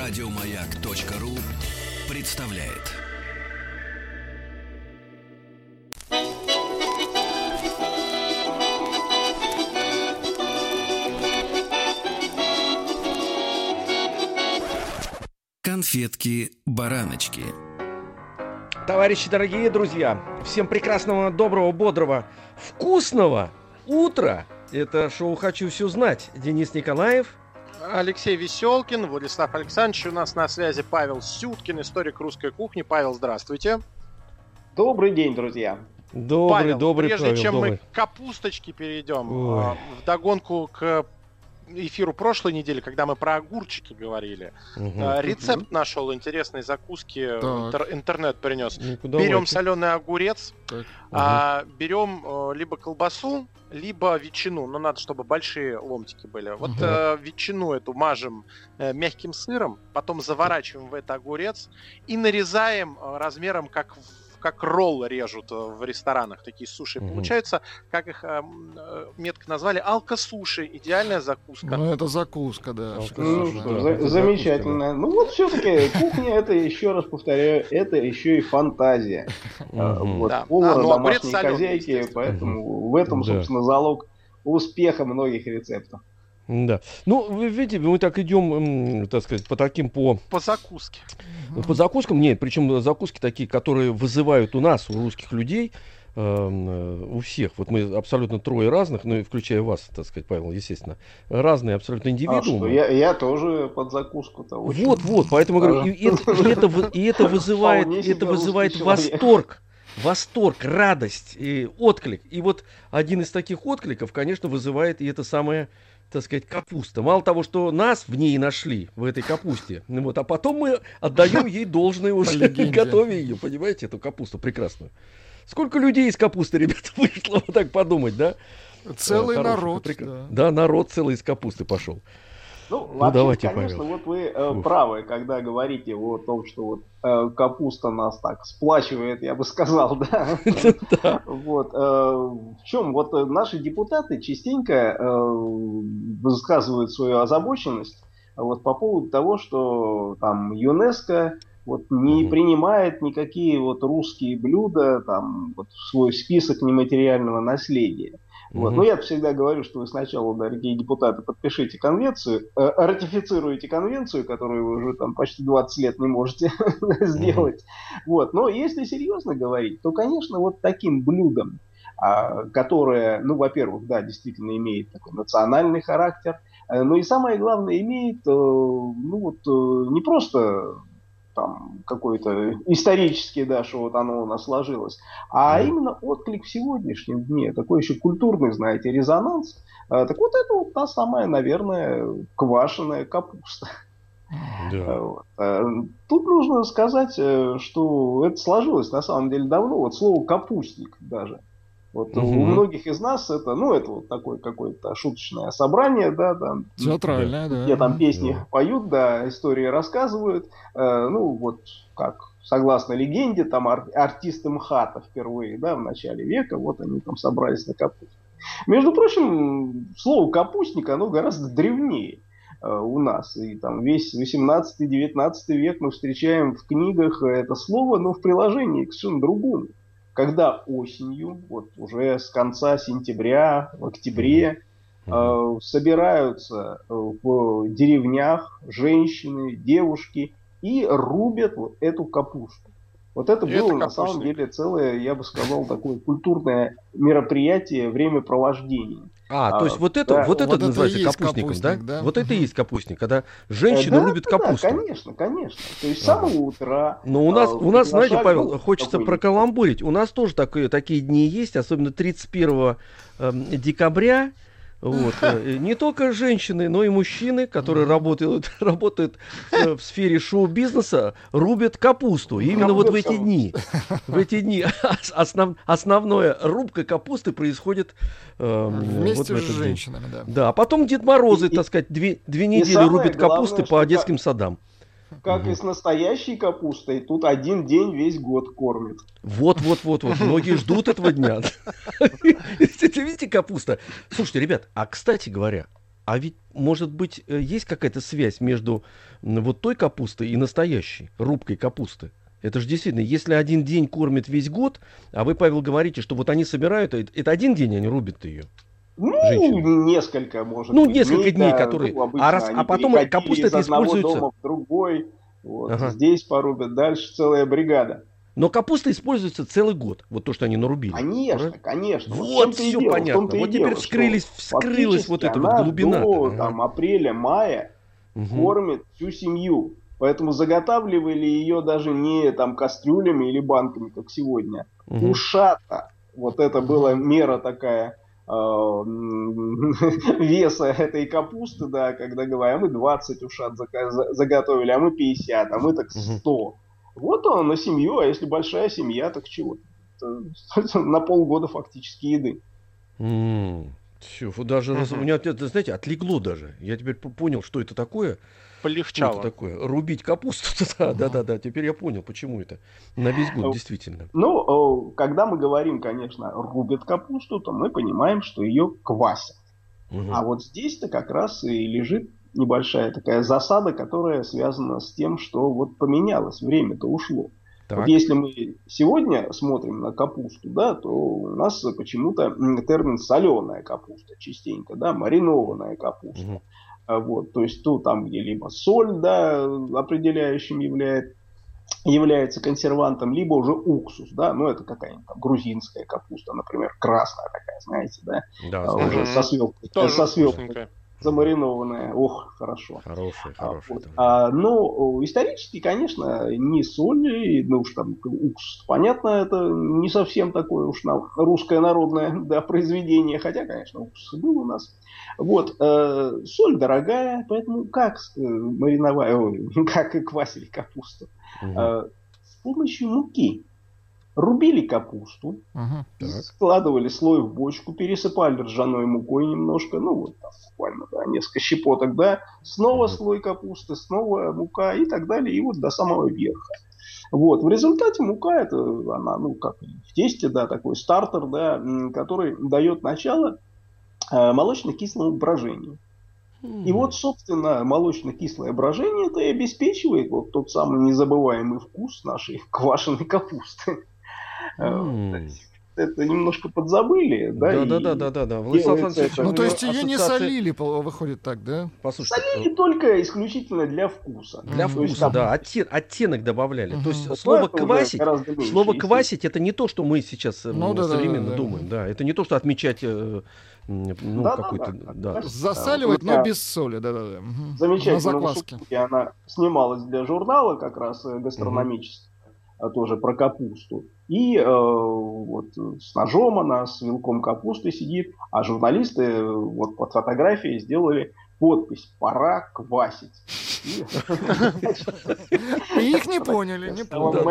Радиомаяк.ру представляет. Конфетки-бараночки. Товарищи дорогие друзья, всем прекрасного, доброго, бодрого, вкусного утра. Это шоу «Хочу все знать». Денис Николаев. Алексей Веселкин, Владислав Александрович. У нас на связи Павел Сюткин, историк русской кухни. Павел, здравствуйте. Добрый день, друзья. Добрый, Павел, добрый, прежде Павел, чем добрый. мы к капусточке перейдем, Ой. а, в догонку к эфиру прошлой недели, когда мы про огурчики говорили, а, рецепт нашел интересной закуски, интер- интернет принес. Ну-ка, Берем соленый огурец, Так. а, берем э, либо колбасу, либо ветчину. Но надо, чтобы большие ломтики были. Вот Мгм. э, ветчину эту мажем э, мягким сыром, потом заворачиваем в это огурец и нарезаем э, размером как в- как ролл режут э, в ресторанах, такие суши. Мгм. Получается, как их э, э, метко назвали, алка-суши. Идеальная закуска. Ну, это закуска, да. Ну. Ну, да, что, да, за- это замечательно. Ну вот все-таки кухня это, еще раз повторяю, это еще и фантазия. А. Вот Да. повара, А, ну, огурец домашние соленый, хозяйки, поэтому в этом, Да. собственно, залог успеха многих рецептов. Да. Ну, вы видите, мы так идем, так сказать, по таким по, По закуске. по закускам. Нет, причем закуски такие, которые вызывают у нас, у русских людей, эм, э, у всех. Вот мы абсолютно трое разных, ну и включая вас, так сказать, Павел, естественно, разные абсолютно А что, индивидуумы. я, я тоже под закуску-то. очень. Вот, вот, поэтому говорю, и, и это, и это вы- и это вызывает, это вызывает восторг, восторг, радость, и отклик. И вот один из таких откликов, конечно, вызывает и это самое, так сказать, капуста. Мало того, что нас в ней нашли, в этой капусте, вот, а потом мы отдаем ей должное уже, готовя ее, понимаете, эту капусту прекрасную. Сколько людей из капусты, ребята, вышло, вот так подумать, да? Целый Хороших, народ. прекра- да. Да, народ целый из капусты пошел. Ну, вообще, давайте, конечно, Павел. вот вы э, Ух. правы, когда говорите о том, что вот э, капуста нас так сплачивает, я бы сказал, да. Вот, э, в чем вот э, наши депутаты частенько э, высказывают свою озабоченность вот по поводу того, что там ЮНЕСКО вот не принимает никакие вот русские блюда там вот в свой список нематериального наследия. Вот. Мгм. Но я всегда говорю, что вы сначала, дорогие депутаты, подпишите конвенцию, э, ратифицируйте конвенцию, которую вы уже там почти 20 лет не можете сделать. Вот. Но если серьезно говорить, то, конечно, вот таким блюдом, а, которое, ну, во-первых, да, действительно имеет такой национальный характер, э, но и самое главное, имеет, э, ну, вот, э, не просто там какой-то исторический, да, что вот оно у нас сложилось, а именно отклик в сегодняшнем дне, такой еще культурный, знаете, резонанс. А, Так вот это вот та самая, наверное, квашеная капуста. Да. А, Тут нужно сказать, э, что это сложилось на самом деле давно. Вот слово капустник даже. Вот у Мгм. многих из нас это, ну, это вот такое какое-то шуточное собрание, да, там, Театральная, да. где там песни Да. поют, да, истории рассказывают. Э, ну, вот как согласно легенде, там ар- артисты МХАТа впервые, да, в начале века, вот они там собрались на капусте. Между прочим, слово капустник, оно гораздо древнее э, у нас. И там весь 18-19 век мы встречаем в книгах это слово, но в приложении к совершенно другому. Когда осенью, вот уже с конца сентября, в октябре, э, собираются э, в деревнях женщины, девушки и рубят вот эту капусту. Вот это И было это на самом деле целое, я бы сказал, такое культурное мероприятие, времяпровождения. А, то А, есть вот это, да, вот это вот это называется есть капустником, да? капустник, да? Вот это и есть капустник, когда женщины Э, да, рубят да, да, капусту. конечно, конечно. То есть с самого утра. Но у нас, а, у нас, знаете, Павел, ну, хочется прокаламбурить. У нас тоже такие, такие дни есть, особенно 31 эм, декабря. Вот. э, Не только женщины, но и мужчины, которые работают, работают э, в сфере шоу-бизнеса, рубят капусту. И именно вот в эти дни, в эти дни ос- основ- основная рубка капусты происходит вот Вместе в с этот день. женщинами, да. Да, а потом Дед Морозы, И- так сказать, две, две недели рубят главное, капусты по детским садам. Как Мгм. и с настоящей капустой, тут один день весь год кормит. Вот, вот, вот, вот. Многие ждут этого дня. Видите, капуста. Слушайте, ребят, а кстати говоря, а ведь, может быть, есть какая-то связь между вот той капустой и настоящей, рубкой капусты? Это же действительно, если один день кормит весь год, а вы, Павел, говорите, что вот они собирают, э, это один день они рубят ее. Ну, Женщины. несколько, может Ну, быть, несколько дней, да. которые- Ну, обычно а раз- а потом капуста это используется- дома в другой. Вот, Ага. Здесь порубят, дальше целая бригада. Но капуста используется целый год, вот то, что они нарубили. Конечно, Правильно? конечно. Вот все дело, понятно. Вот теперь дело, вскрылись, вскрылась вот эта вот глубина. До там, апреля-мая кормит всю семью. Поэтому заготавливали ее даже не там кастрюлями или банками, как сегодня. Ушата. Вот это была мера такая веса этой капусты, да, когда говорят, а мы 20 ушат заготовили, а мы 50, а мы так Мгм. 100. Вот он на семью, а если большая семья, так чего? На полгода фактически еды. Все, вот даже раз- у меня, это, знаете, отлегло даже. Я теперь понял, что это такое. Что это Полегчало. такое? Рубить капусту. Да, да, да, да. Теперь я понял, почему это. На весь год, Ну, действительно. Ну, э, когда мы говорим, конечно, рубят капусту, то мы понимаем, что ее квасят. А вот здесь-то как раз и лежит небольшая такая засада, которая связана с тем, что вот поменялось, время-то ушло. Так. Вот если мы сегодня смотрим на капусту, да, то у нас почему-то термин соленая капуста частенько, да, маринованная капуста. А Вот, то есть, то там, где либо соль, да, определяющим является, является консервантом, либо уже уксус, да, ну это какая-нибудь там грузинская капуста, например, красная такая, знаете, да, Да, а, знаю. уже со свеклой, Тоже со свеклой вкусненькое. Замаринованная, ох, хорошо. Хороший, А, хороший. вот. да. А, о, исторически, конечно, не соль, ну уж там уксус, понятно, это не совсем такое уж нам русское народное да, произведение, хотя, конечно, уксус и был у нас. Вот, э, соль дорогая, поэтому как э, мариновать, ой, как и квасили капусту? Мгм. Э, с помощью муки. Рубили капусту. Так. складывали слой в бочку, пересыпали ржаной мукой немножко, ну вот там буквально да, несколько щепоток, да, снова Мгм. слой капусты, снова мука и так далее, и вот до самого верха. Вот, в результате мука это она, ну как в тесте, да, такой стартер, да, который дает начало э, молочно-кислому брожению. И вот, собственно, молочно-кислое брожение это и обеспечивает вот тот самый незабываемый вкус нашей квашеной капусты. М. Это немножко подзабыли, да? Да, и да, да, да, да, да. Владислав Александрович, это- Ну, то есть ее не солили, выходит так, да? Послушайте, Солили только исключительно для вкуса. для Мгм. То есть вкуса, там- да, оттен- оттенок добавляли. Мгм. То есть Вот слово квасить, слово квасить это не то, что мы сейчас э, Ну да, да, современно да, да. думаем, да. Это не то, что отмечать, э, ну, Да, да, какой-то, да, да. конечно. Засаливать, но без соли, да-да-да. Мгм. На Замечательно. закваске. Она снималась для журнала как раз э, гастрономического, а тоже про капусту. И э, вот с ножом она, с вилком капусты сидит, а журналисты э, вот под фотографией сделали подпись «Пора квасить». И, их не поняли, не поняли.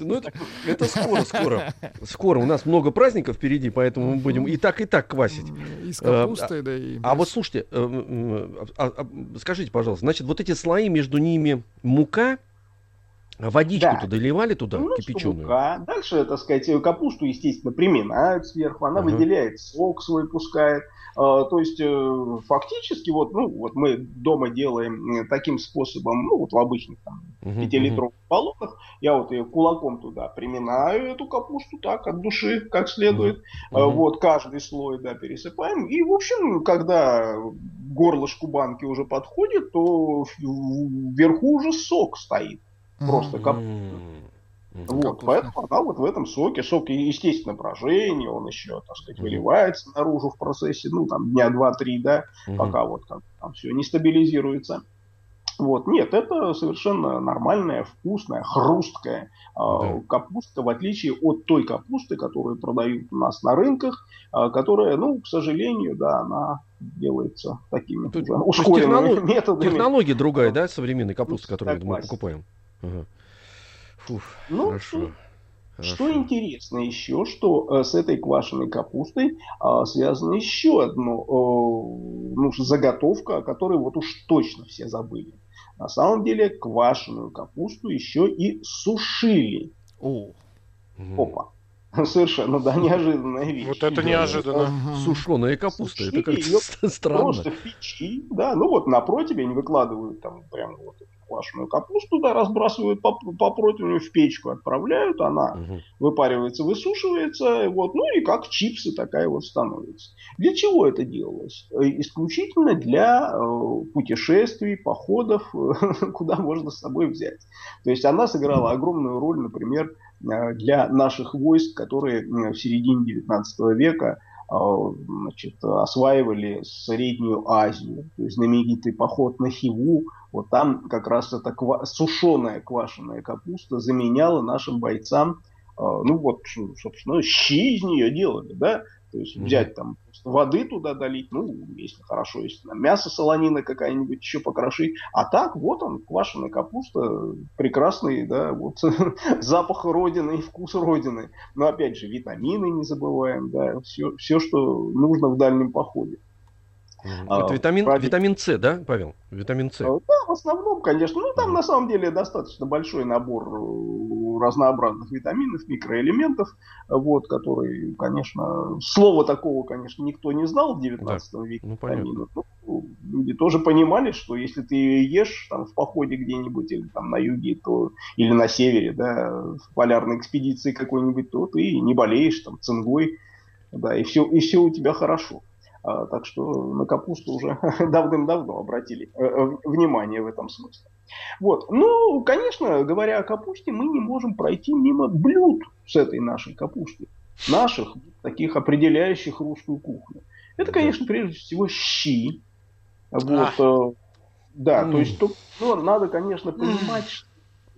ну это, это скоро, скоро. Скоро. У нас много праздников впереди, поэтому мы будем и так, и так квасить. И с Э, капустой, да и... А вот слушайте, э, а- а- скажите, пожалуйста, значит, вот эти слои между ними мука, а водичку-то Да. доливали туда, Немножко кипяченую? мука. Дальше, так сказать, капусту, естественно, приминают сверху, она Ага. выделяет сок свой, пускает. А, То есть, э, фактически, вот, ну, вот мы дома делаем э, таким способом, ну, вот в обычных там Мгм, пятилитровых баллонах, я вот ее кулаком туда приминаю, эту капусту так, от души, как следует. А, мгм. Вот, каждый слой, да, пересыпаем. И, в общем, когда горлышку банки уже подходит, то вверху уже сок стоит. Просто мгм. Вот, Капуста. поэтому она вот в этом соке, сок, естественно, брожение, он еще, так сказать, выливается наружу в процессе, ну, там, дня два-три, да, Мгм. пока вот как там все не стабилизируется. Вот, нет, это совершенно нормальная, вкусная, хрусткая а, Да. капуста, в отличие от той капусты, которую продают у нас на рынках, а, которая, ну, к сожалению, да, она делается такими Тут- уже ускоренными технолог- методами. Технология другая, да, современной капусты, Ну, которую мы покупаем? Ага. Фух, Ну, хорошо. Что хорошо. интересно еще, что э, с этой квашеной капустой а, связана еще одна ну, заготовка, о которой вот уж точно все забыли. На самом деле квашеную капусту еще и сушили. О. Опа. Совершенно, да, неожиданная вещь. Вот это Да. неожиданно. Мгм. Сушеная капуста. Это как-то странно. Просто в печи, да, ну вот напротив они выкладывают там прям вот эту квашеную капусту, да, разбрасывают по, по противню в печку, отправляют, она Мгм. выпаривается, высушивается, вот, ну и как чипсы такая вот становится. Для чего это делалось? Э, Исключительно для э, путешествий, походов, куда можно с собой взять. То есть она сыграла огромную роль, например, э, для наших войск, которые э, в середине 19 века э, значит, осваивали Среднюю Азию. То есть знаменитый поход на Хиву, вот там как раз эта ква- сушеная квашеная капуста заменяла нашим бойцам э, ну вот, собственно, щи из нее делали, да, то есть взять там воды туда долить, ну, если хорошо, если там мясо солонина какая-нибудь еще покрошить, а так вот он, квашеная капуста, прекрасный, да, вот запах родины и вкус родины, но опять же, витамины не забываем, да, все, все что нужно в дальнем походе. Мгм. А, Это витамин, правильно. витамин С, да, Павел? Витамин С. Э, Да, в основном, конечно. Ну, там на самом деле достаточно большой набор разнообразных витаминов, микроэлементов, вот, которые, конечно, слова такого, конечно, никто не знал в 19 веке. Ну, понятно. Ну, люди тоже понимали, что если ты ешь там в походе где-нибудь или там на юге, то или на севере, да, в полярной экспедиции какой-нибудь, то ты не болеешь там цингой, да, и все, и все у тебя хорошо. А, так что на капусту уже давным-давно обратили э, э, внимание в этом смысле. Вот. Ну, конечно, говоря о капусте, мы не можем пройти мимо блюд с этой нашей капустой. Наших, таких определяющих русскую кухню. Это, конечно, прежде всего щи. Вот, э, да, М. то есть тут ну, надо, конечно, понимать, что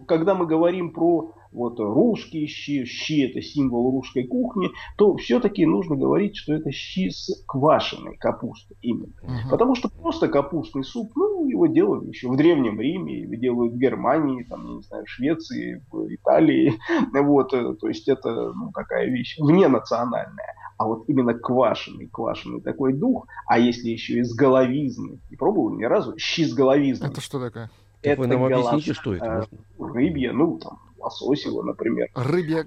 когда мы говорим про вот русские щи, щи это символ русской кухни, то все-таки нужно говорить, что это щи с квашеной капустой именно. Мгм. Потому что просто капустный суп, ну, его делали еще в Древнем Риме, его делают в Германии, там, я не знаю, в Швеции, в Италии. Вот, э, то есть это, ну, такая вещь вне национальная. А вот именно квашеный, квашеный такой дух, а если еще и с головизны, не пробовал ни разу, щи с головизной. Это что такое? Так вы нам голова- объясните, что это? э, можно? Рыбья, ну, там, лососево, например. Рыбья.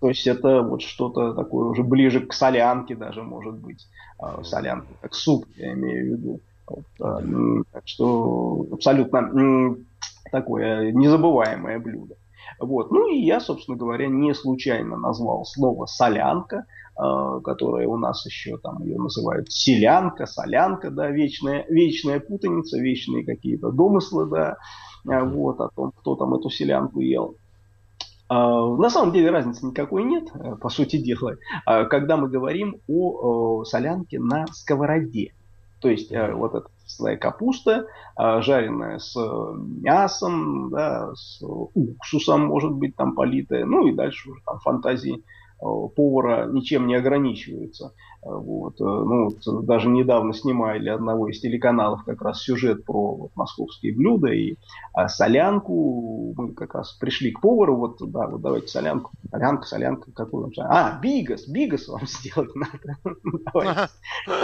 То есть это вот что-то такое уже ближе к солянке даже может быть. А, Солянка, как суп, я имею в виду. Вот, а, так что абсолютно такое незабываемое блюдо. Вот. Ну и я, собственно говоря, не случайно назвал слово солянка, а, которое у нас еще там ее называют селянка, солянка, да, вечная, вечная путаница, вечные какие-то домыслы, да, а, вот, о том, кто там эту селянку ел. А, На самом деле разницы никакой нет, э, по сути дела, когда мы говорим о солянке на сковороде. То есть э, вот эта слоя капуста, жареная с э, мясом, да, с уксусом, может быть, там политая, ну и дальше уже там фантазии повара ничем не ограничиваются. Э, Вот. э, Ну, вот даже недавно снимали одного из телеканалов как раз сюжет про вот, московские блюда и а солянку мы как раз пришли к повару, вот, да, вот давайте солянку, солянка, солянка, какую вам солянку? А, бигас, бигас вам сделать надо.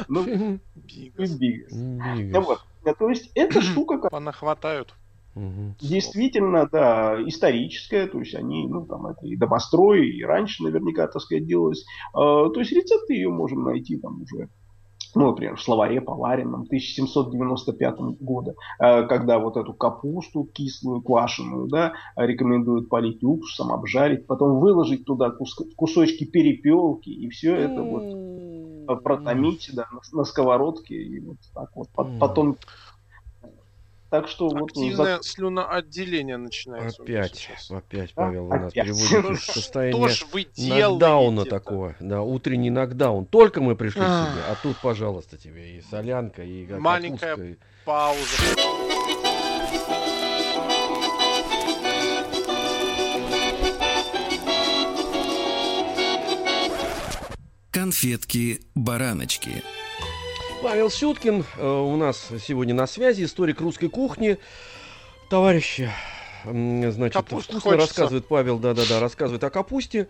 Ну, Бигас. Ну вот. То есть эта штука как Понахватают. Мгм. действительно, да, историческая, то есть они, ну, там, это и домострой, и раньше наверняка, так сказать, делалось. А, То есть рецепты ее можем найти там уже ну, например, в словаре поваренном 1795 года, э, когда вот эту капусту кислую, квашеную, да, рекомендуют полить уксусом, обжарить, потом выложить туда кус- кусочки перепелки, и все это вот протомить да, на, на сковородке, и вот так вот, потом... Так что вот... за- Активное слюноотделение начинается. у меня Опять, опять, Павел, вы нас опять. Ну в что состояние нокдауна такого. Да, утренний нокдаун. Только мы пришли себе, а тут, пожалуйста, тебе и солянка, и Маленькая и- Пауза. Конфетки-бараночки. Павел Сюткин э, у нас сегодня на связи, историк русской кухни. Товарищи, значит, Капусту вкусно хочется. рассказывает Павел, да-да-да, рассказывает о капусте.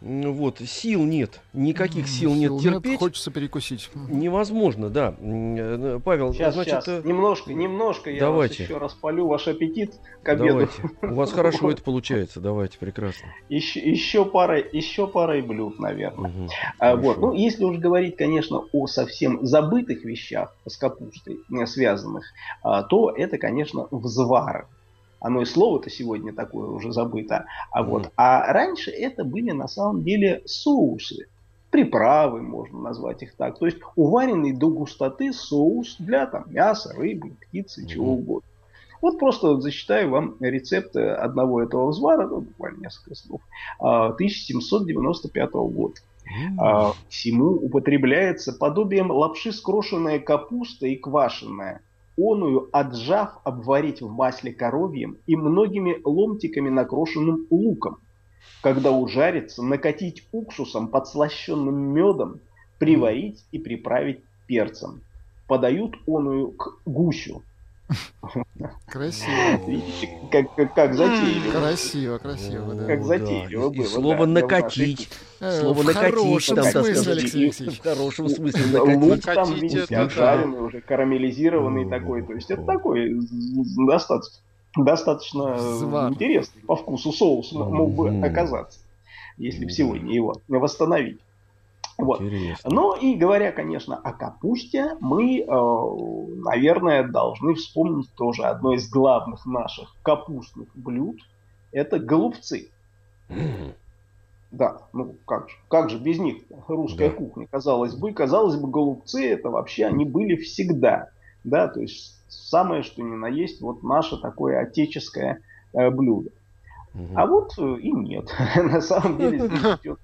Вот, сил нет, никаких М, сил нет терпеть. Хочется перекусить. Невозможно, да. М, э, Павел, Сейчас, значит, сейчас. э, Немножко, немножко я давайте. вас еще распалю ваш аппетит к обеду. давайте. У вас хорошо это получается, давайте, прекрасно. Еще, еще парой, еще парой блюд, наверное. А, вот. Ну, если уж говорить, конечно, о совсем забытых вещах с капустой э, связанных, а, то это, конечно, взвары. Оно и слово-то сегодня такое уже забыто. А, вот. А раньше это были на самом деле соусы. Приправы, можно назвать их так. То есть уваренный до густоты соус для там, мяса, рыбы, птицы, чего угодно. Вот просто зачитаю вам рецепт э, одного этого взвара, ну, буквально несколько слов, а, 1795 года. М, А, всему употребляется подобием лапши скрошенная капуста и квашеная. Оную, отжав, обварить в масле коровьем и многими ломтиками накрошенным луком. Когда ужарится, накатить уксусом, подслащенным медом, приварить и приправить перцем. Подают оную к гусю. Красиво. Видите, как, как, как затейливо. Красиво, красиво, да. Как затейливо было, слово накатить. Э, Слово в накатить хорошем там, так смысле. Алексей Алексеевич. В хорошем смысле Лук накатить. там, Накатить видите, обжаренный уже, карамелизированный О, такой. То есть это такой достаточно, достаточно Звар. интересный по вкусу соус мог бы оказаться, если бы сегодня его восстановить. Вот. Интересно. Ну и говоря, конечно, о капусте, мы, э, наверное, должны вспомнить тоже одно из главных наших капустных блюд. Это голубцы. Да, ну как же, как же без них русская Да. кухня, казалось бы, казалось бы, голубцы это вообще они были всегда, да, то есть самое что ни на есть вот наше такое отеческое э, блюдо. мгм. А вот э, и нет, на самом деле здесь идет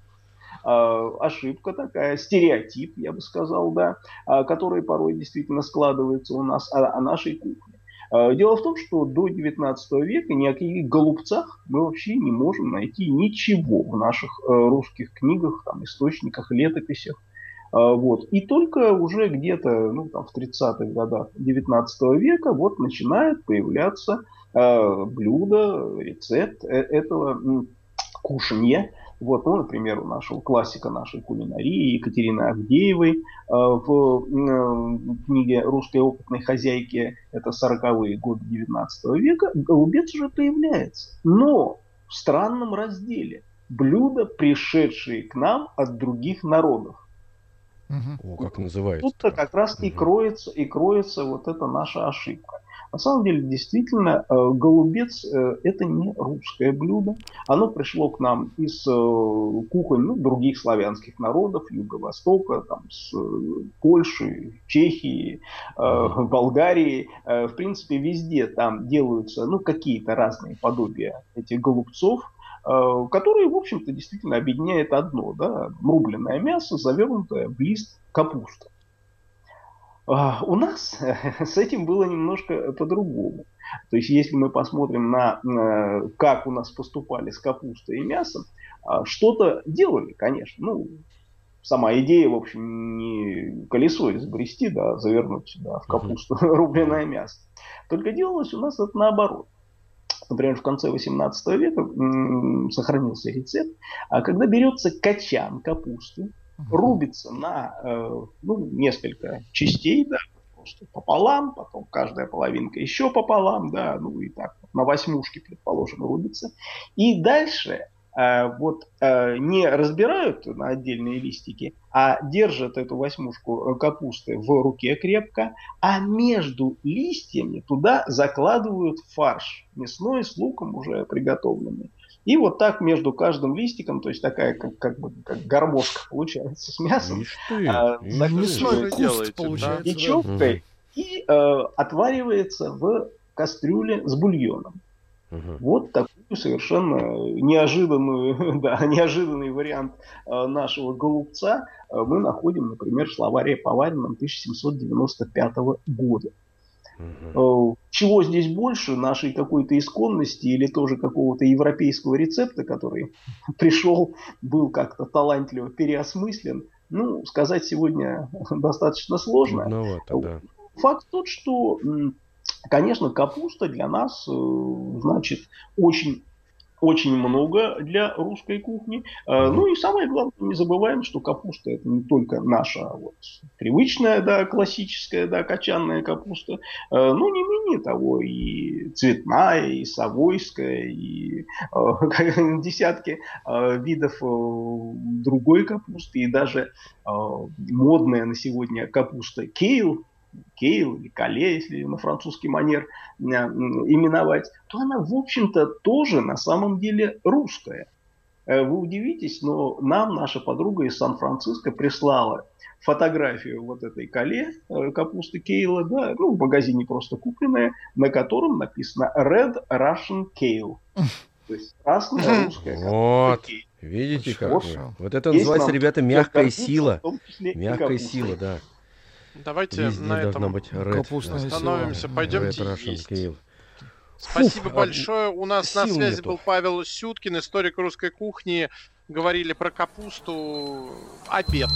ошибка такая, стереотип, я бы сказал, да, а, который порой действительно складывается у нас о, о нашей кухне. Э, Дело в том, что до 19 века ни о каких голубцах мы вообще не можем найти ничего в наших э, русских книгах, там, источниках, летописях. Э, Вот. И только уже где-то ну, там, в 30-х годах 19 века вот начинает появляться э, блюдо, рецепт э, этого кушанья. Вот, ну, например, у нашего классика нашей кулинарии Екатерины Авдеевой э, в м, книге «Русской опытной хозяйки» это 40-е годы 19 века, голубец уже появляется. Но в странном разделе. Блюда, пришедшие к нам от других народов. Мгм. О, как называется. Тут-то как раз и Мгм. кроется, и кроется вот эта наша ошибка. На самом деле, действительно, э, голубец э, это не русское блюдо. Оно пришло к нам из э, кухонь ну, других славянских народов, Юго-Востока, там, с Польши, Чехии. Болгарии. В принципе, везде там делаются ну, какие-то разные подобия этих голубцов, которые, в общем-то, действительно объединяет одно, да, рубленное мясо, завернутое в лист капусты. А, У нас с этим было немножко по-другому. То есть, если мы посмотрим на э, как у нас поступали с капустой и мясом, а, что-то делали, конечно. Ну, сама идея, в общем, не колесо изобрести, да, завернуть да, в капусту рубленое мясо. Только делалось у нас это наоборот. Например, в конце 18 века м, сохранился рецепт, а когда берется качан капусты. Рубится на э, ну, несколько частей, да, просто пополам, потом каждая половинка еще пополам, да, ну и так на восьмушки, предположим, рубится. И дальше э, вот э, не разбирают на отдельные листики, а держат эту восьмушку капусты в руке крепко, а между листьями туда закладывают фарш мясной с луком уже приготовленный. И вот так между каждым листиком, то есть такая как, как бы как гармошка получается с мясом, ты, а. Мясной куст да? получается. да. и э, отваривается в кастрюле с бульоном. Мгм. Вот такую совершенно неожиданную, да, неожиданный вариант э, нашего голубца э, мы находим, например, в словаре Поварином 1795 года. Э, Чего здесь больше, нашей какой-то исконности или тоже какого-то европейского рецепта, который пришел, был как-то талантливо переосмыслен, ну, сказать сегодня достаточно сложно. Трудновато, да. Факт тот, что, конечно, капуста для нас, э, значит, очень очень много для русской кухни. Э, ну и самое главное, не забываем, что капуста это не только наша вот, привычная, да, классическая, да, качанная капуста, э, но не менее того и цветная, и совойская, и э, десятки видов другой капусты, и даже модная на сегодня капуста кейл, Кейл или Кале, если на французский манер именовать, то она, в общем-то, тоже на самом деле русская. Э, вы удивитесь, но нам наша подруга из Сан-Франциско прислала фотографию вот этой кале, э, капусты Кейла, да, ну, в магазине просто купленная, на котором написано Red Russian Kale. То есть красная русская Вот. Видите как? Вот, вот это называется, ребята, мягкая сила. Мягкая сила, да. Давайте Везде на этом быть остановимся. Пойдемте есть. Спасибо Фух, большое. У нас на связи нету. был Павел Сюткин, историк русской кухни. Говорили про капусту. Обед.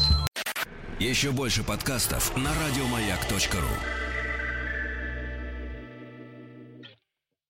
Еще больше подкастов на радиомаяк.ру